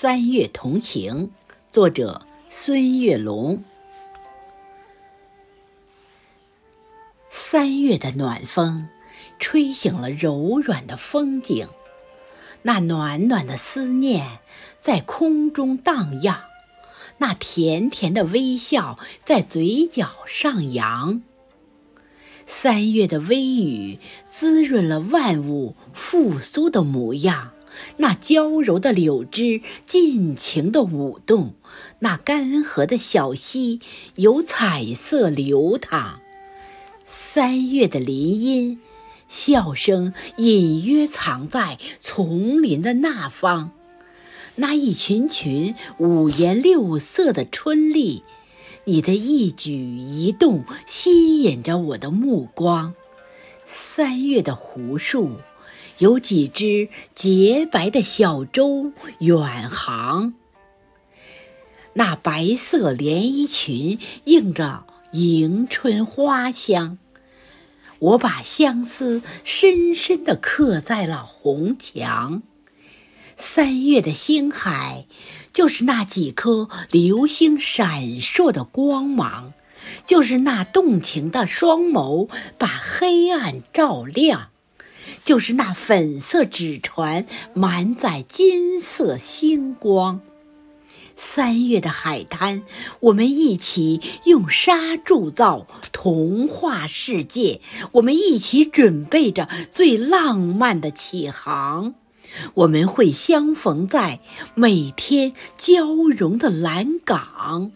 三月同情，作者孙月龙。三月的暖风，吹醒了柔软的风景，那暖暖的思念在空中荡漾，那甜甜的微笑在嘴角上扬。三月的微雨，滋润了万物复苏的模样。那娇柔的柳枝尽情地舞动，那干涸的小溪有彩色流淌。三月的林荫，笑声隐约藏在丛林的那方。那一群群五颜六色的春丽，你的一举一动吸引着我的目光。三月的湖树。有几只洁白的小舟远航，那白色连衣裙映着迎春花香。我把相思深深地刻在了红墙。三月的星海，就是那几颗流星闪烁的光芒，就是那动情的双眸，把黑暗照亮。就是那粉色纸船，满载金色星光。三月的海滩，我们一起用沙铸造童话世界。我们一起准备着最浪漫的起航。我们会相逢在每天交融的蓝港。